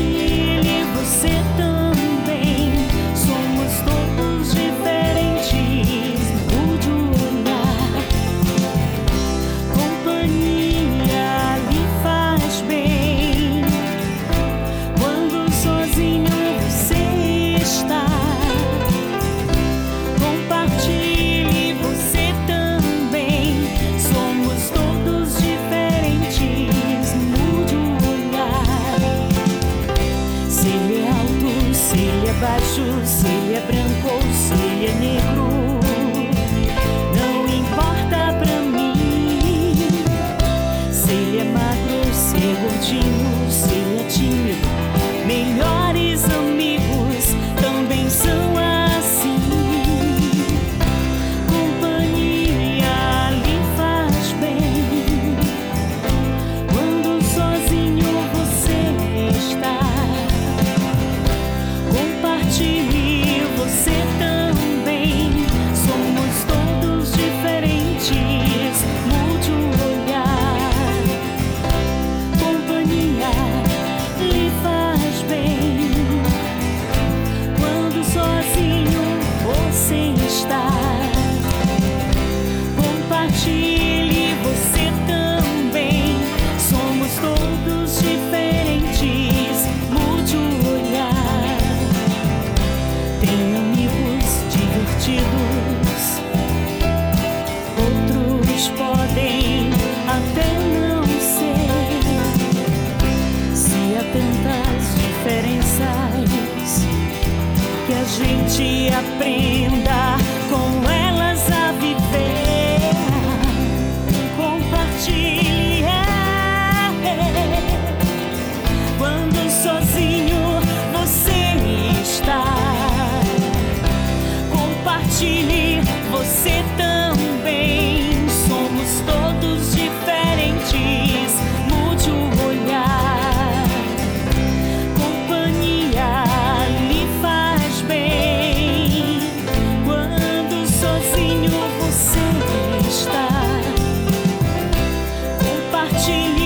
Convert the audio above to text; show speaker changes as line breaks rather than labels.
You. baixo, se ele é branco ou se ele é negro. Compartilhe você também. Somos todos diferentes. Mude o olhar. Tem amigos divertidos. Outros podem até não ser. Se há tantas diferenças que a gente aprenda watching you.